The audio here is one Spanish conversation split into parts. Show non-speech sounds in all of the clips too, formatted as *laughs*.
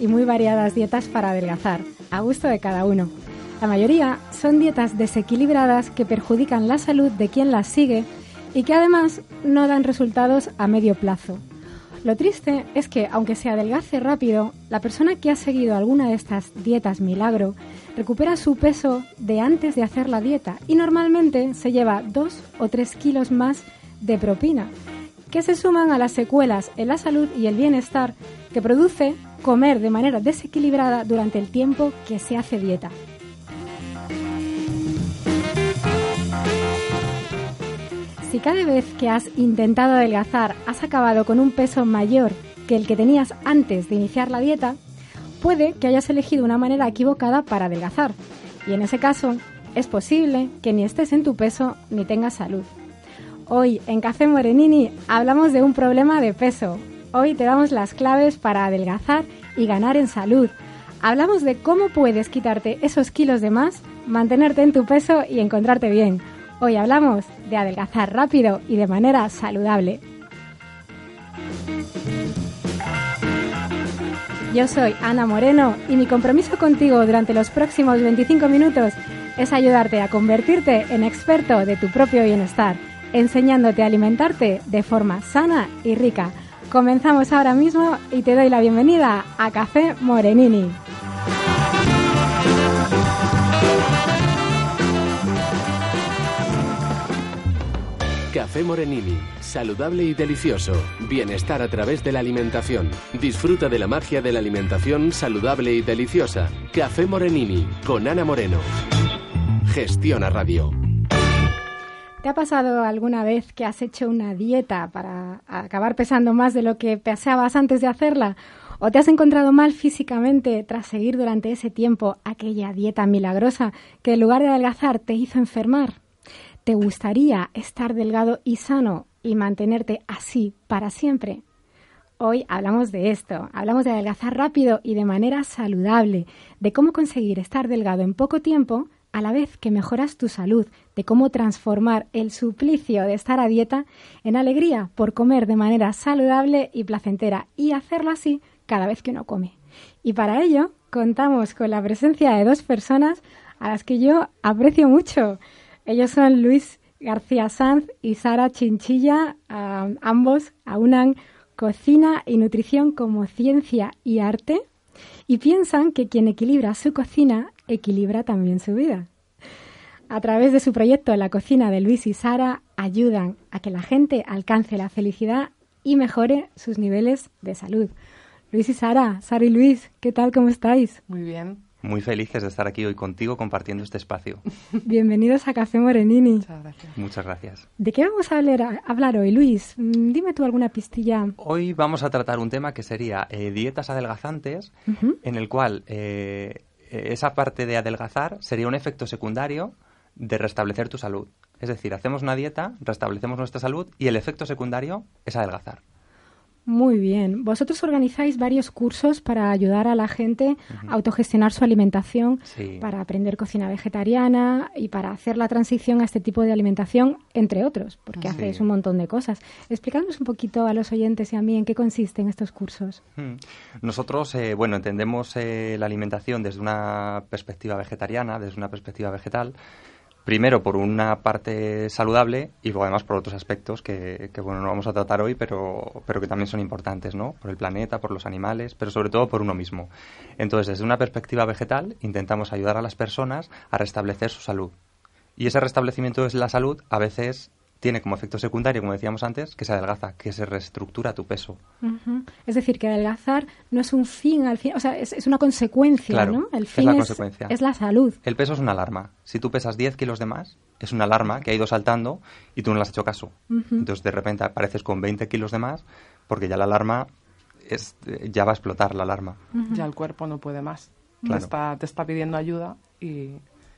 Y muy variadas dietas para adelgazar, a gusto de cada uno. La mayoría son dietas desequilibradas que perjudican la salud de quien las sigue y que además no dan resultados a medio plazo. Lo triste es que, aunque se adelgace rápido, la persona que ha seguido alguna de estas dietas milagro recupera su peso de antes de hacer la dieta y normalmente se lleva dos o tres kilos más de propina, que se suman a las secuelas en la salud y el bienestar que produce comer de manera desequilibrada durante el tiempo que se hace dieta. Si cada vez que has intentado adelgazar has acabado con un peso mayor que el que tenías antes de iniciar la dieta, puede que hayas elegido una manera equivocada para adelgazar. Y en ese caso, es posible que ni estés en tu peso ni tengas salud. Hoy en Café Morenini hablamos de un problema de peso. Hoy te damos las claves para adelgazar y ganar en salud. Hablamos de cómo puedes quitarte esos kilos de más, mantenerte en tu peso y encontrarte bien. Hoy hablamos de adelgazar rápido y de manera saludable. Yo soy Ana Moreno y mi compromiso contigo durante los próximos 25 minutos es ayudarte a convertirte en experto de tu propio bienestar, enseñándote a alimentarte de forma sana y rica. Comenzamos ahora mismo y te doy la bienvenida a Café Morenini. Café Morenini, saludable y delicioso. Bienestar a través de la alimentación. Disfruta de la magia de la alimentación saludable y deliciosa. Café Morenini, con Ana Moreno. Gestiona Radio. ¿Te ha pasado alguna vez que has hecho una dieta para acabar pesando más de lo que pesabas antes de hacerla? ¿O te has encontrado mal físicamente tras seguir durante ese tiempo aquella dieta milagrosa que en lugar de adelgazar te hizo enfermar? ¿Te gustaría estar delgado y sano y mantenerte así para siempre? Hoy hablamos de esto, hablamos de adelgazar rápido y de manera saludable, de cómo conseguir estar delgado en poco tiempo a la vez que mejoras tu salud, de cómo transformar el suplicio de estar a dieta en alegría por comer de manera saludable y placentera y hacerlo así cada vez que uno come. Y para ello contamos con la presencia de dos personas a las que yo aprecio mucho. Ellos son Luis García Sanz y Sara Chinchilla. ambos aunan cocina y nutrición como ciencia y arte y piensan que quien equilibra su cocina equilibra también su vida. A través de su proyecto La cocina de Luis y Sara ayudan a que la gente alcance la felicidad y mejore sus niveles de salud. Luis y Sara, Sara y Luis, ¿qué tal? ¿Cómo estáis? Muy bien. Muy felices de estar aquí hoy contigo compartiendo este espacio. *laughs* Bienvenidos a Café Morenini. Muchas gracias. Muchas gracias. ¿De qué vamos a hablar, hablar hoy, Luis? Mm, Dime tú alguna pistilla. Hoy vamos a tratar un tema que sería eh, dietas adelgazantes, en el cual eh, esa parte de adelgazar sería un efecto secundario de restablecer tu salud. Es decir, hacemos una dieta, restablecemos nuestra salud y el efecto secundario es adelgazar. Muy bien. Vosotros organizáis varios cursos para ayudar a la gente a autogestionar su alimentación, Sí. para aprender cocina vegetariana y para hacer la transición a este tipo de alimentación, entre otros, porque Sí. hacéis un montón de cosas. Explicadnos un poquito a los oyentes y a mí en qué consisten estos cursos. Mm. Nosotros, eh, bueno, entendemos eh, la alimentación desde una perspectiva vegetariana, desde una perspectiva vegetal. Primero por una parte saludable y luego además por otros aspectos que, que, bueno, no vamos a tratar hoy, pero, pero que también son importantes, ¿no? Por el planeta, por los animales, pero sobre todo por uno mismo. Entonces, desde una perspectiva vegetal, intentamos ayudar a las personas a restablecer su salud. Y ese restablecimiento de la salud a veces tiene como efecto secundario, como decíamos antes, que se adelgaza, que se reestructura tu peso. Es decir, que adelgazar no es un fin al fin, o sea, es, es una consecuencia, Claro, ¿no? El es fin la consecuencia. es la salud. El peso es una alarma. Si tú pesas 10 kilos de más, es una alarma que ha ido saltando y tú no le has hecho caso. Ujú. Entonces, de repente apareces con 20 kilos de más porque ya la alarma es, ya va a explotar la alarma. Ya el cuerpo no puede más. Te, está, te está pidiendo ayuda y,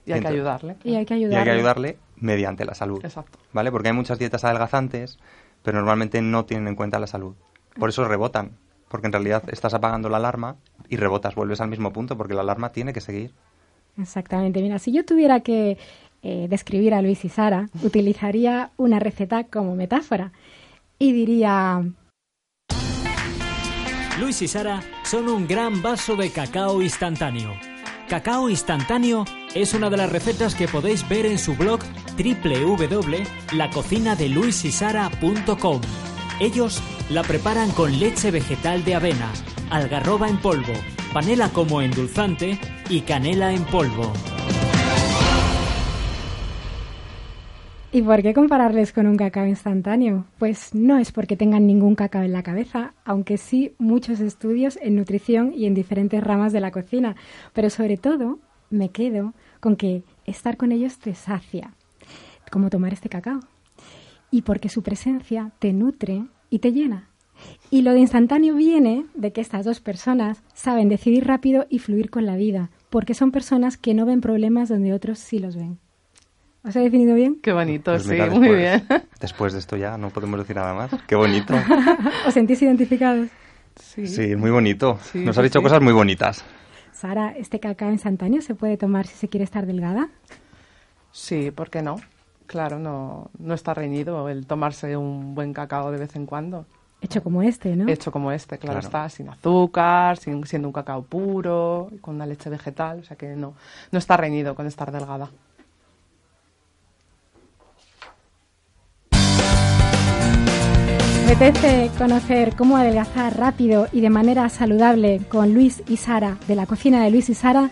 hay que ayudarle. Y hay que ayudarle. Y hay que ayudarle mediante la salud. Exacto. ¿Vale? Porque hay muchas dietas adelgazantes, pero normalmente no tienen en cuenta la salud. Por eso rebotan. Porque en realidad estás apagando la alarma y rebotas, vuelves al mismo punto, porque la alarma tiene que seguir. Exactamente. Mira, si yo tuviera que eh, describir a Luis y Sara, utilizaría una receta como metáfora y diría... Luis y Sara son un gran vaso de cacao instantáneo. Cacao instantáneo es una de las recetas que podéis ver en su blog www.lacocinadeluisysara.com. Ellos la preparan con leche vegetal de avena, algarroba en polvo, panela como endulzante y canela en polvo. ¿Y por qué compararles con un cacao instantáneo? Pues no es porque tengan ningún cacao en la cabeza, aunque sí muchos estudios en nutrición y en diferentes ramas de la cocina. Pero sobre todo me quedo con que estar con ellos te sacia, como tomar este cacao. Y porque su presencia te nutre y te llena. Y lo de instantáneo viene de que estas dos personas saben decidir rápido y fluir con la vida, porque son personas que no ven problemas donde otros sí los ven. ¿Os he definido bien? Qué bonito, pues sí, muy bien. *laughs* Después de esto ya no podemos decir nada más. Qué bonito. *laughs* ¿Os sentís identificados? Sí. Sí, muy bonito. Nos ha dicho cosas muy bonitas. Sara, ¿este cacao instantáneo se puede tomar si se quiere estar delgada? Sí, ¿por qué no? Claro, no, no está reñido el tomarse un buen cacao de vez en cuando. Hecho como este, ¿no? Hecho como este, claro, está, sin azúcar, sin, siendo un cacao puro, con una leche vegetal, o sea que no, no está reñido con estar delgada. Apetece conocer cómo adelgazar rápido y de manera saludable con Luis y Sara de la cocina de Luis y Sara,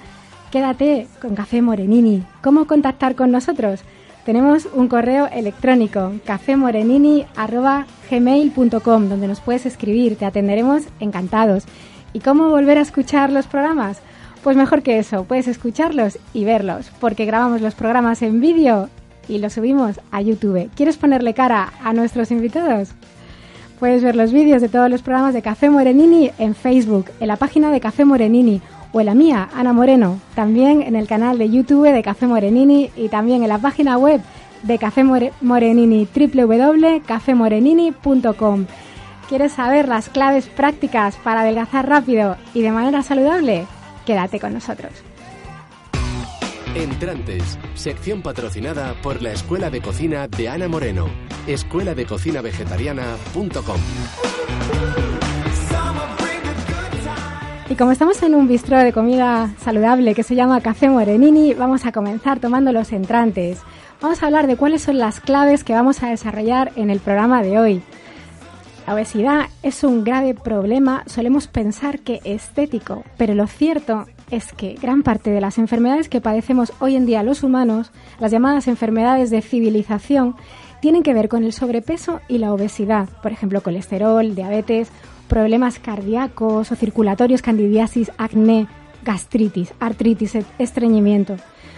quédate con Café Morenini. ¿Cómo contactar con nosotros? Tenemos un correo electrónico cafemorenini.gmail.com donde nos puedes escribir, te atenderemos encantados. ¿Y cómo volver a escuchar los programas? Pues mejor que eso, puedes escucharlos y verlos, porque grabamos los programas en vídeo y los subimos a YouTube. ¿Quieres ponerle cara a nuestros invitados? Puedes ver los vídeos de todos los programas de Café Morenini en Facebook, en la página de Café Morenini o en la mía, Ana Moreno, también en el canal de YouTube de Café Morenini y también en la página web de Café Morenini, www.cafemorenini.com. ¿Quieres saber las claves prácticas para adelgazar rápido y de manera saludable? Quédate con nosotros. Entrantes, sección patrocinada por la Escuela de Cocina de Ana Moreno, escuela de cocina vegetariana.com. Y como estamos en un bistró de comida saludable que se llama Café Morenini, vamos a comenzar tomando los entrantes. Vamos a hablar de cuáles son las claves que vamos a desarrollar en el programa de hoy. La obesidad es un grave problema, solemos pensar que estético, pero lo cierto es que gran parte de las enfermedades que padecemos hoy en día los humanos, las llamadas enfermedades de civilización, tienen que ver con el sobrepeso y la obesidad, por ejemplo, colesterol, diabetes, problemas cardíacos o circulatorios, candidiasis, acné, gastritis, artritis, estreñimiento.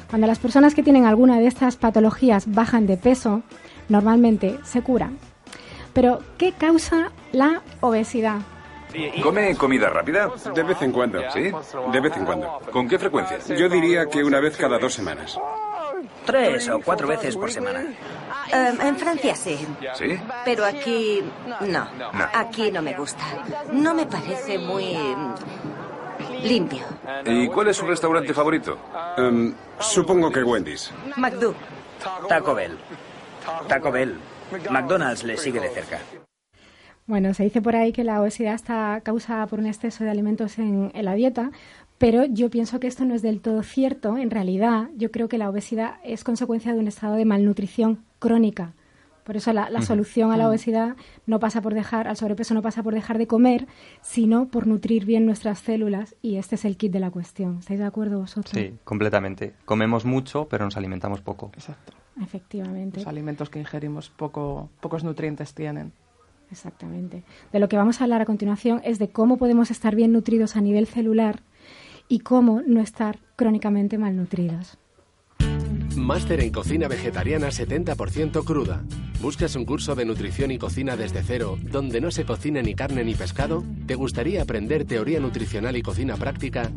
Cuando las personas que tienen alguna de estas patologías bajan de peso, normalmente se curan. Pero, ¿qué causa la obesidad? ¿Come comida rápida? De vez en cuando. ¿Sí? De vez en cuando. ¿Con qué frecuencia? Yo diría que una vez cada dos semanas. Tres o cuatro veces por semana. Em, en Francia sí. ¿Sí? Pero aquí no. Aquí no me gusta. No me parece muy limpio. ¿Y cuál es su restaurante favorito? Em, supongo que Wendy's. McDo. Taco Bell. Taco Bell. McDonald's le sigue de cerca. Bueno, se dice por ahí que la obesidad está causada por un exceso de alimentos en, la dieta, pero yo pienso que esto no es del todo cierto. En realidad, yo creo que la obesidad es consecuencia de un estado de malnutrición crónica. Por eso la, solución a la obesidad no pasa por dejar, al sobrepeso no pasa por dejar de comer, sino por nutrir bien nuestras células y este es el kit de la cuestión. ¿Estáis de acuerdo vosotros? Sí, completamente. Comemos mucho, pero nos alimentamos poco. Exacto. Efectivamente. Los alimentos que ingerimos poco, pocos nutrientes tienen. Exactamente. De lo que vamos a hablar a continuación es de cómo podemos estar bien nutridos a nivel celular y cómo no estar crónicamente malnutridos. Máster en cocina vegetariana 70% cruda. ¿Buscas un curso de nutrición y cocina desde cero, donde no se cocina ni carne ni pescado? ¿Te gustaría aprender teoría nutricional y cocina práctica?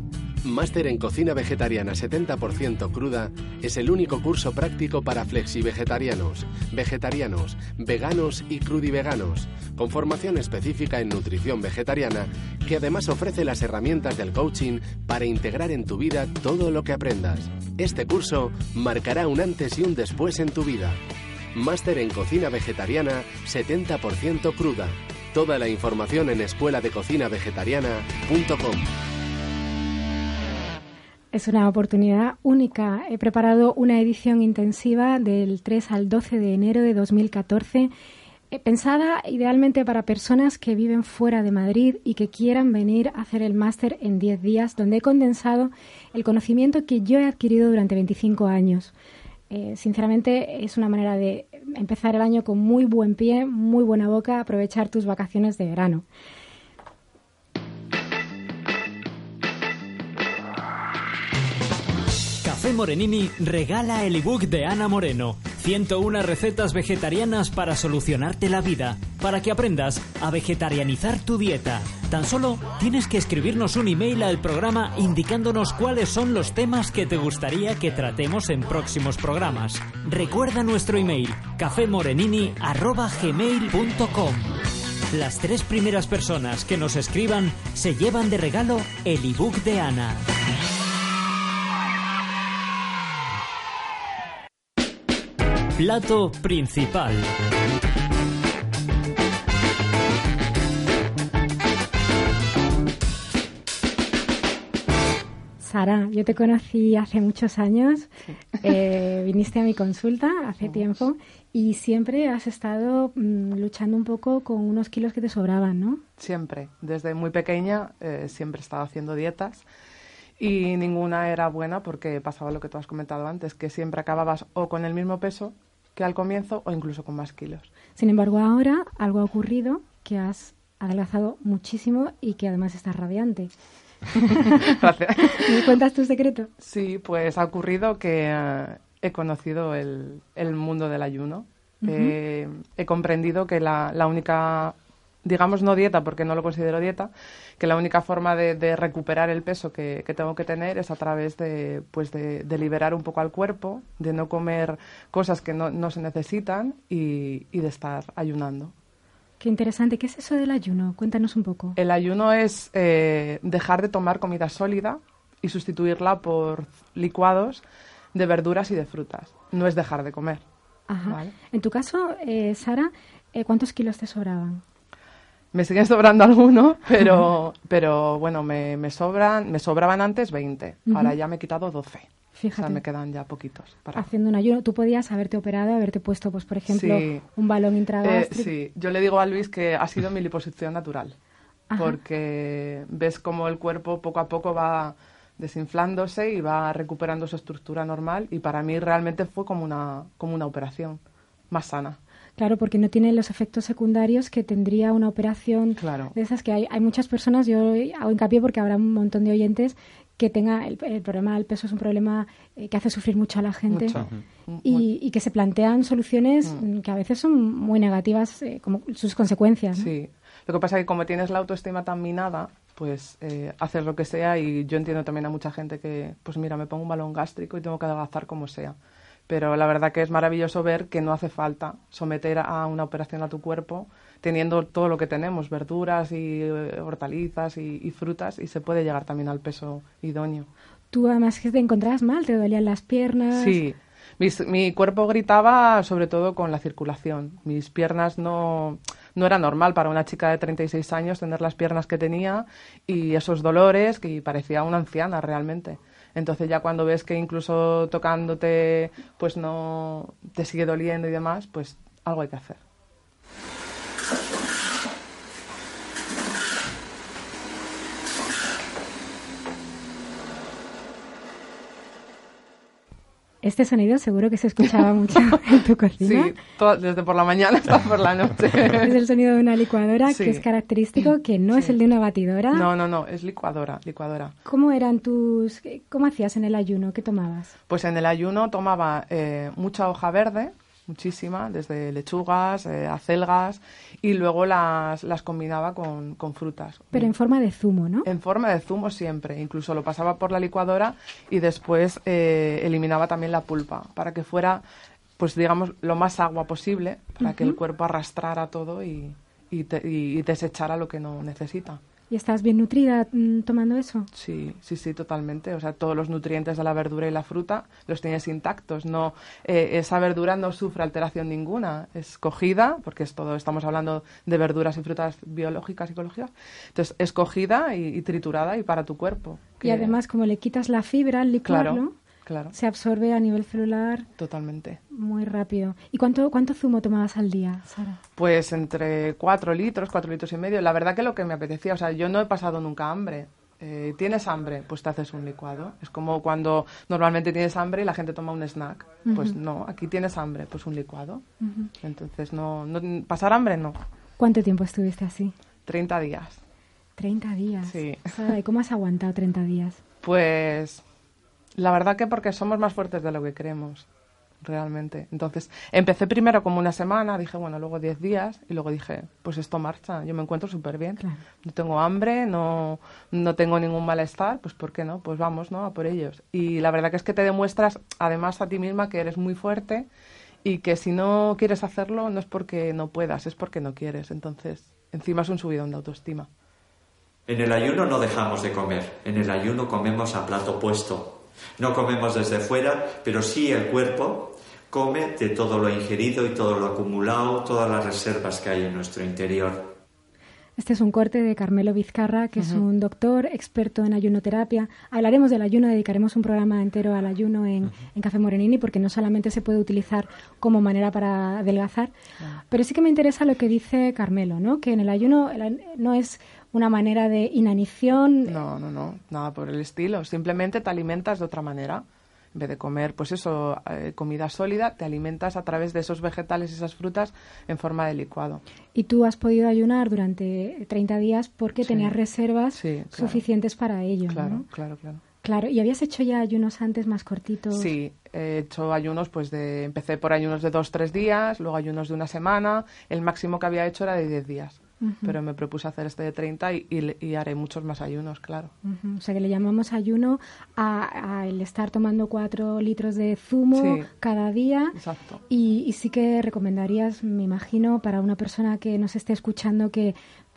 Máster en Cocina Vegetariana 70% cruda es el único curso práctico para flexi-vegetarianos, vegetarianos, veganos y crudiveganos, con formación específica en nutrición vegetariana, que además ofrece las herramientas del coaching para integrar en tu vida todo lo que aprendas. Este curso marcará un antes y un después en tu vida. Máster en Cocina Vegetariana 70% cruda. Toda la información en escueladecocinavegetariana.com. Es una oportunidad única. He preparado una edición intensiva del 3 al 12 de enero de 2014, eh, pensada idealmente para personas que viven fuera de Madrid y que quieran venir a hacer el máster en 10 días, donde he condensado el conocimiento que yo he adquirido durante 25 años. Eh, sinceramente, es una manera de empezar el año con muy buen pie, muy buena boca, aprovechar tus vacaciones de verano. Morenini regala el ebook de Ana Moreno. 101 recetas vegetarianas para solucionarte la vida, para que aprendas a vegetarianizar tu dieta. Tan solo tienes que escribirnos un email al programa indicándonos cuáles son los temas que te gustaría que tratemos en próximos programas. Recuerda nuestro email cafemorenini@gmail.com. Las tres primeras personas que nos escriban se llevan de regalo el ebook de Ana. Plato principal. Sara, yo te conocí hace muchos años, eh, viniste a mi consulta hace tiempo y siempre has estado mm, luchando un poco con unos kilos que te sobraban, ¿no? Siempre, desde muy pequeña eh, siempre he estado haciendo dietas y ninguna era buena porque pasaba lo que tú has comentado antes, que siempre acababas o con el mismo peso que al comienzo o incluso con más kilos. Sin embargo, ahora algo ha ocurrido que has adelgazado muchísimo y que además estás radiante. Gracias. *laughs* *laughs* ¿Me cuentas tu secreto? Sí, pues ha ocurrido que eh, he conocido el, el, mundo del ayuno. Eh, he comprendido que la, la única, digamos no dieta, porque no lo considero dieta, que la única forma de, de recuperar el peso que, que tengo que tener es a través de, pues de, de liberar un poco al cuerpo, de no comer cosas que no, no se necesitan y, y de estar ayunando. Qué interesante. ¿Qué es eso del ayuno? Cuéntanos un poco. El ayuno es eh, dejar de tomar comida sólida y sustituirla por licuados de verduras y de frutas. No es dejar de comer. Ajá. ¿vale? En tu caso, eh, Sara, eh, ¿cuántos kilos te sobraban? Me siguen sobrando *laughs* algunos, pero, pero bueno, me, me sobran, me sobraban antes 20. Ahora ya me he quitado 12. Fíjate. O sea, me quedan ya poquitos. Para... Haciendo un ayuno. Tú podías haberte operado, haberte puesto, pues, por ejemplo, Sí. un balón Eh, intragástrico. sí, yo le digo a Luis que ha sido mi liposucción natural. Ajá. Porque ves cómo el cuerpo poco a poco va desinflándose y va recuperando su estructura normal y para mí realmente fue como una, como una operación más sana. Claro, porque no tiene los efectos secundarios que tendría una operación Claro. de esas que hay, hay muchas personas, yo hago hincapié porque habrá un montón de oyentes que tenga el, el problema del peso es un problema eh, que hace sufrir mucho a la gente Mucho. y, y que se plantean soluciones mm, que a veces son muy negativas eh, como sus consecuencias. ¿no? Sí. Lo que pasa es que como tienes la autoestima tan minada, pues eh, haces lo que sea y yo entiendo también a mucha gente que, pues mira, me pongo un balón gástrico y tengo que adelgazar como sea. Pero la verdad que es maravilloso ver que no hace falta someter a una operación a tu cuerpo teniendo todo lo que tenemos, verduras y eh, hortalizas y, y frutas y se puede llegar también al peso idóneo. Tú además que te encontrabas mal, te dolían las piernas. Sí, Mis- mi cuerpo gritaba sobre todo con la circulación. Mis piernas no, no era normal para una chica de 36 años tener las piernas que tenía y esos dolores que parecía una anciana realmente. Entonces ya cuando ves que incluso tocándote pues no te sigue doliendo y demás, pues algo hay que hacer. Este sonido seguro que se escuchaba *laughs* mucho en tu cocina. Sí, todo- desde por la mañana hasta por la noche. *laughs* Es el sonido de una licuadora Sí. que es característico, que no es el de una batidora. No, no, no, es licuadora, licuadora. ¿Cómo eran tus... ¿Cómo hacías en el ayuno? ¿Qué tomabas? Pues en el ayuno tomaba eh, mucha hoja verde, muchísima, desde lechugas, eh, acelgas, y luego las, las combinaba con, con frutas. Pero en forma de zumo, ¿no? En forma de zumo siempre, incluso lo pasaba por la licuadora y después eh, eliminaba también la pulpa para que fuera, pues digamos, lo más agua posible, para que el cuerpo arrastrara todo y, y, te- y desechara lo que no necesita. ¿Y estás bien nutrida mm, tomando eso? Sí, sí, sí, totalmente. O sea, todos los nutrientes de la verdura y la fruta los tienes intactos. No, eh, esa verdura no sufre alteración ninguna. Es cogida, porque es todo, estamos hablando de verduras y frutas biológicas y ecológicas. Entonces, es cogida y, y triturada y para tu cuerpo. Y además, como le quitas la fibra al licuarlo, Claro, claro, se absorbe a nivel celular totalmente. muy rápido. ¿Y cuánto, cuánto zumo tomabas al día, Sara? Pues entre cuatro litros, cuatro litros y medio. La verdad que lo que me apetecía, o sea, yo no he pasado nunca hambre. Eh, ¿Tienes hambre? Pues te haces un licuado. Es como cuando normalmente tienes hambre y la gente toma un snack. Pues no, aquí tienes hambre, pues un licuado. Entonces, no, no pasar hambre no. ¿Cuánto tiempo estuviste así? 30 días. 30 días. Sí. ¿y cómo has aguantado 30 días? Pues la verdad que porque somos más fuertes de lo que creemos, realmente. Entonces, empecé primero como una semana, dije, bueno, luego 10 días, y luego dije, pues esto marcha, yo me encuentro súper bien. No tengo hambre, no, no tengo ningún malestar, pues ¿por qué no? Pues vamos, ¿no? A por ellos. Y la verdad que es que te demuestras, además, a ti misma que eres muy fuerte y que si no quieres hacerlo no es porque no puedas, es porque no quieres. Entonces, encima es un subidón de autoestima. En el ayuno no dejamos de comer, en el ayuno comemos a plato puesto. No comemos desde fuera, pero sí el cuerpo come de todo lo ingerido y todo lo acumulado, todas las reservas que hay en nuestro interior. Este es un corte de Carmelo Vizcarra, que es un doctor experto en ayunoterapia. Hablaremos del ayuno, dedicaremos un programa entero al ayuno en, en Café Morenini, porque no solamente se puede utilizar como manera para adelgazar, pero sí que me interesa lo que dice Carmelo, ¿no? Que en el ayuno el no es una manera de inanición. No, no, no, nada por el estilo. Simplemente te alimentas de otra manera. En vez de comer, pues eso, eh, comida sólida, te alimentas a través de esos vegetales y esas frutas en forma de licuado. Y tú has podido ayunar durante 30 días porque Sí. tenías reservas Sí, claro. suficientes para ello, Claro, ¿no? claro, claro. Claro, ¿y habías hecho ya ayunos antes más cortitos? Sí, he hecho ayunos, pues de, empecé por ayunos de dos, tres días, luego ayunos de una semana. El máximo que había hecho era de 10 días. Pero me propuse hacer este de 30 y, y y haré muchos más ayunos, claro. O sea, que le llamamos ayuno a, a el estar tomando cuatro litros de zumo Sí. cada día. Exacto. Y, y sí que recomendarías, me imagino, para una persona que nos esté escuchando que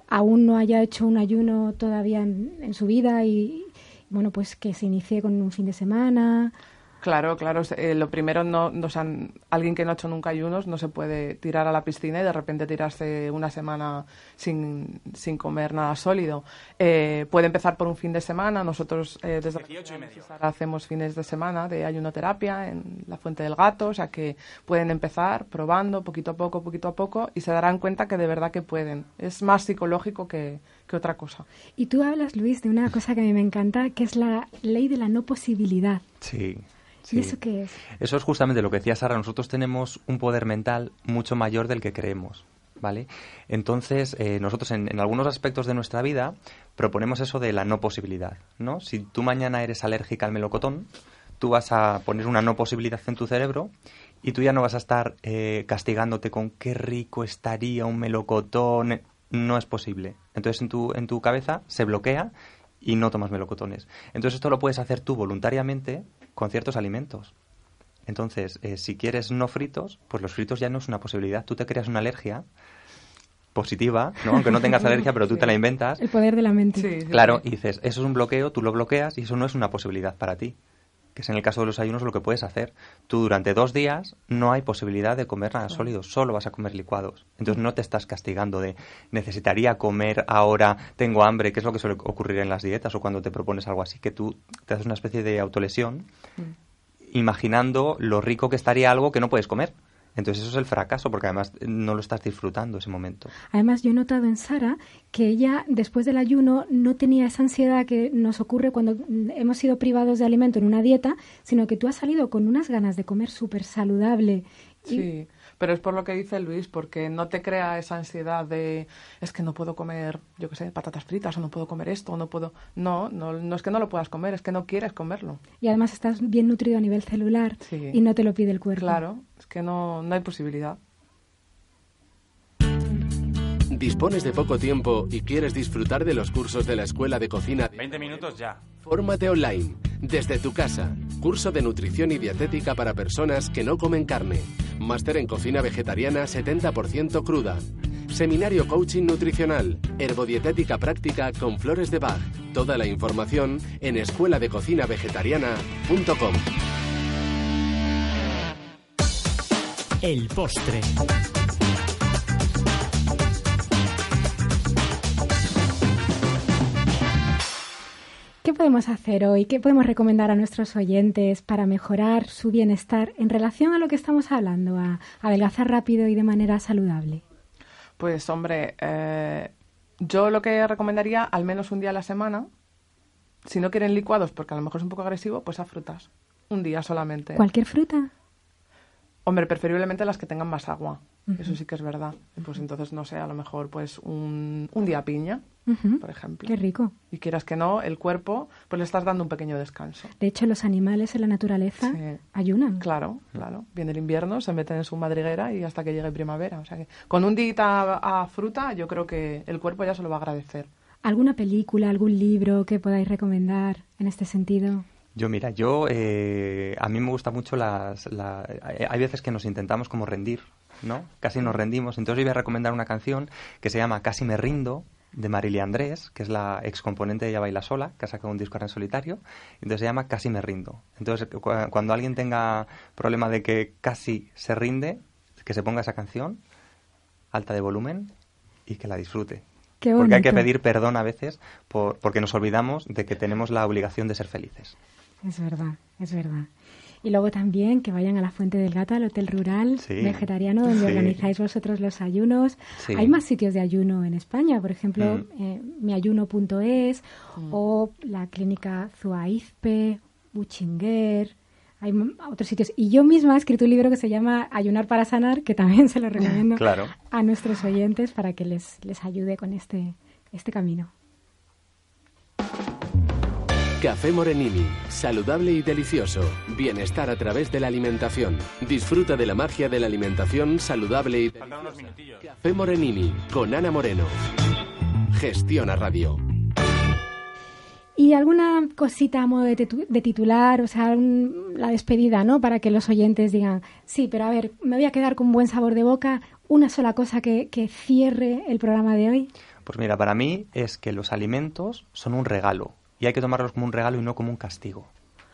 aún no haya hecho un ayuno todavía en, en su vida y, bueno, pues que se inicie con un fin de semana. Claro, claro. eh, lo primero, no, no, o sea, alguien que no ha hecho nunca ayunos no se puede tirar a la piscina y de repente tirarse una semana sin, sin comer nada sólido. Eh, puede empezar por un fin de semana. Nosotros eh, desde Sara hacemos fines de semana de ayunoterapia en la Fuente del Gato, o sea que pueden empezar probando poquito a poco, poquito a poco y se darán cuenta que de verdad que pueden. Es más psicológico que, que otra cosa. Y tú hablas, Luis, de una cosa que a mí me encanta, que es la ley de la no posibilidad. Sí. ¿Y eso qué es? Eso es justamente lo que decía Sara. Nosotros tenemos un poder mental mucho mayor del que creemos. ¿Vale? Entonces, eh, nosotros en, en algunos aspectos de nuestra vida proponemos eso de la no posibilidad, ¿no? Si tú mañana eres alérgica al melocotón, tú vas a poner una no posibilidad en tu cerebro y tú ya no vas a estar eh, castigándote con qué rico estaría un melocotón. No es posible. Entonces, en tu, en tu cabeza se bloquea y no tomas melocotones. Entonces, esto lo puedes hacer tú voluntariamente con ciertos alimentos. Entonces, eh, si quieres no fritos, pues los fritos ya no es una posibilidad. Tú te creas una alergia positiva, ¿no? aunque no tengas alergia, pero tú te la inventas. El poder de la mente. Claro, y dices, eso es un bloqueo, tú lo bloqueas y eso no es una posibilidad para ti. Que es en el caso de los ayunos lo que puedes hacer. Tú durante dos días no hay posibilidad de comer nada sólido, solo vas a comer licuados. Entonces no te estás castigando de necesitaría comer ahora, tengo hambre, que es lo que suele ocurrir en las dietas o cuando te propones algo así, que tú te haces una especie de autolesión imaginando lo rico que estaría algo que no puedes comer. Entonces eso es el fracaso, porque además no lo estás disfrutando ese momento. Además, yo he notado en Sara que ella, después del ayuno, no tenía esa ansiedad que nos ocurre cuando hemos sido privados de alimento en una dieta, sino que tú has salido con unas ganas de comer súper saludable. Sí, pero es por lo que dice Luis, porque no te crea esa ansiedad de es que no puedo comer, yo qué sé, patatas fritas o no puedo comer esto o no puedo. No, no, no es que no lo puedas comer, es que no quieres comerlo. Y además estás bien nutrido a nivel celular Sí. y no te lo pide el cuerpo. Claro, es que no, no hay posibilidad. ¿Dispones de poco tiempo y quieres disfrutar de los cursos de la Escuela de Cocina? 20 minutos ya. Fórmate online, desde tu casa. Curso de nutrición y dietética para personas que no comen carne. Máster en cocina vegetariana 70% cruda. Seminario coaching nutricional. Herbodietética práctica con flores de Bach. Toda la información en escueladecocinavegetariana.com. El postre. ¿Qué podemos hacer hoy? ¿Qué podemos recomendar a nuestros oyentes para mejorar su bienestar en relación a lo que estamos hablando, a adelgazar rápido y de manera saludable? Pues hombre, eh, yo lo que recomendaría, al menos un día a la semana, si no quieren licuados, porque a lo mejor es un poco agresivo, pues a frutas. Un día solamente. ¿Cualquier fruta? Hombre, preferiblemente las que tengan más agua. Eso sí que es verdad. Pues entonces, no sé, a lo mejor pues un, un día piña, por ejemplo. Qué rico. Y quieras que no, el cuerpo, pues le estás dando un pequeño descanso. De hecho, los animales en la naturaleza Sí. ayunan. Claro, claro. Viene el invierno, se meten en su madriguera y hasta que llegue primavera. O sea que con un día a, a fruta, yo creo que el cuerpo ya se lo va a agradecer. ¿Alguna película, algún libro que podáis recomendar en este sentido? Yo, mira, yo, eh, a mí me gusta mucho las... la- hay hay veces que nos intentamos como rendir, ¿no? Casi nos rendimos. Entonces yo voy a recomendar una canción que se llama Casi me rindo, de Marilia Andrés, que es la ex componente de Ella Baila Sola, que ha sacado un disco ahora en solitario. Entonces se llama Casi me rindo. Entonces cu- cuando alguien tenga problema de que casi se rinde, que se ponga esa canción, alta de volumen, y que la disfrute. Qué Porque hay que pedir perdón a veces por, porque nos olvidamos de que tenemos la obligación de ser felices. Es verdad, es verdad. Y luego también que vayan a la Fuente del Gato, al Hotel Rural Sí. Vegetariano, donde Sí. organizáis vosotros los ayunos. Sí. Hay más sitios de ayuno en España, por ejemplo, Mm. eh, miayuno.es o la clínica Zuaizpe, Buchinguer. Hay otros sitios. Y yo misma he escrito un libro que se llama Ayunar para sanar, que también se lo recomiendo *laughs* Claro. a nuestros oyentes para que les, les ayude con este, este camino. Café Morenini, saludable y delicioso. Bienestar a través de la alimentación. Disfruta de la magia de la alimentación saludable y minutillos. Café Morenini con Ana Moreno. Gestiona Radio. Y alguna cosita a modo de, titu- de titular, o sea, un- la despedida, ¿no? Para que los oyentes digan, sí, pero a ver, me voy a quedar con buen sabor de boca. Una sola cosa que, que cierre el programa de hoy. Pues mira, para mí es que los alimentos son un regalo y hay que tomarlos como un regalo y no como un castigo,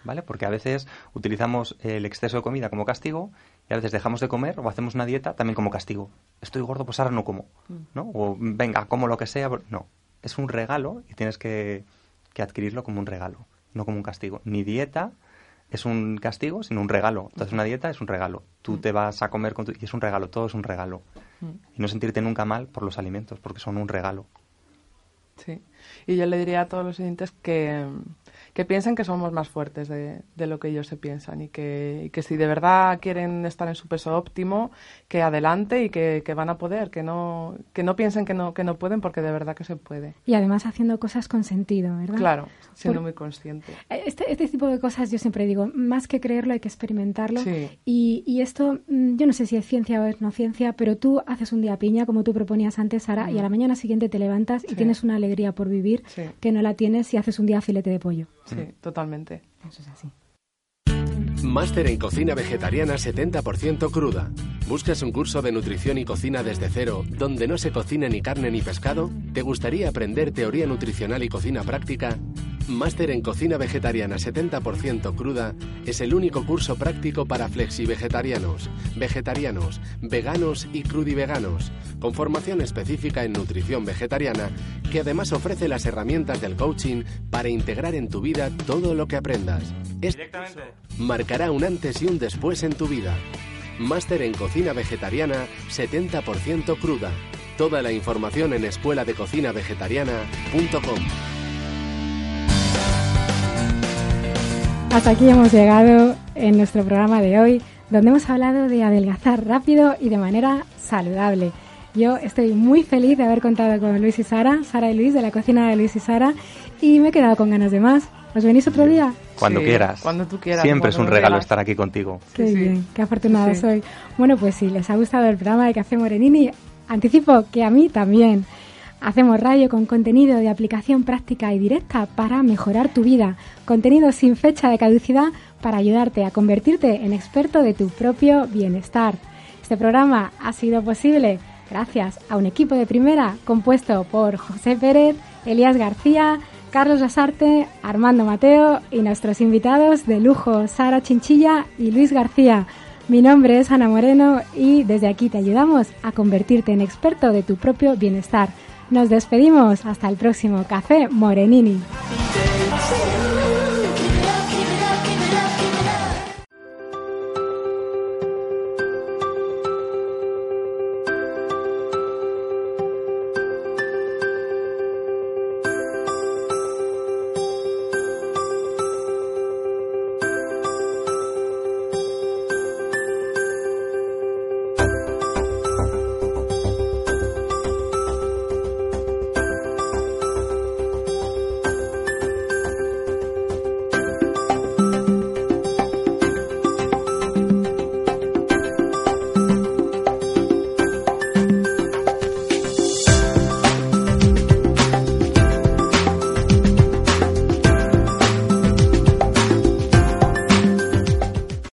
¿vale? Porque a veces utilizamos el exceso de comida como castigo y a veces dejamos de comer o hacemos una dieta también como castigo. Estoy gordo, pues ahora no como, ¿no? O venga, como lo que sea. No, es un regalo y tienes que, que adquirirlo como un regalo, no como un castigo. Ni dieta es un castigo, sino un regalo. Entonces una dieta es un regalo. Tú te vas a comer con tu... y es un regalo, todo es un regalo. Y no sentirte nunca mal por los alimentos, porque son un regalo. Sí. Y yo le diría a todos los oyentes que, que piensen que somos más fuertes de, de lo que ellos se piensan y que, y que si de verdad quieren estar en su peso óptimo, que adelante y que, que van a poder, que no, que no piensen que no, que no pueden porque de verdad que se puede. Y además haciendo cosas con sentido, ¿verdad? Claro, siendo Por- muy consciente. Este, este tipo de cosas yo siempre digo, más que creerlo hay que experimentarlo. Sí. Y, y esto, mm, yo no sé si es ciencia o es no ciencia, pero tú haces un día piña, como tú proponías antes, Sara, y a la mañana siguiente te levantas y tienes una alegría por vivir Sí. que no la tienes si haces un día filete de pollo. Sí, totalmente. Eso es así. Máster en cocina vegetariana 70% cruda. ¿Buscas un curso de nutrición y cocina desde cero, donde no se cocine ni carne ni pescado? ¿Te gustaría aprender teoría nutricional y cocina práctica? Máster en cocina vegetariana 70% cruda es el único curso práctico para flexi-vegetarianos, vegetarianos, veganos y crudiveganos, con formación específica en nutrición vegetariana, que además ofrece las herramientas del coaching para integrar en tu vida todo lo que aprendas. Este marcará un antes y un después en tu vida. Máster en cocina vegetariana 70% cruda. Toda la información en escuela de cocina vegetariana.com. Hasta aquí hemos llegado en nuestro programa de hoy, donde hemos hablado de adelgazar rápido y de manera saludable. Yo estoy muy feliz de haber contado con Luis y Sara, Sara y Luis, de la cocina de Luis y Sara, y me he quedado con ganas de más. ¿Os venís otro día? Cuando Sí, quieras. cuando tú quieras, Siempre es un regalo quieras. estar aquí contigo. Qué Sí, sí. bien, qué afortunada Sí, sí. soy. Bueno, pues si les ha gustado el programa de Café Morenini, anticipo que a mí también. Hacemos radio con contenido de aplicación práctica y directa para mejorar tu vida. Contenido sin fecha de caducidad para ayudarte a convertirte en experto de tu propio bienestar. Este programa ha sido posible gracias a un equipo de primera compuesto por José Pérez, Elías García, Carlos Lasarte, Armando Mateo y nuestros invitados de lujo, Sara Chinchilla y Luis García. Mi nombre es Ana Moreno y desde aquí te ayudamos a convertirte en experto de tu propio bienestar. Nos despedimos. Hasta el próximo Café Morenini.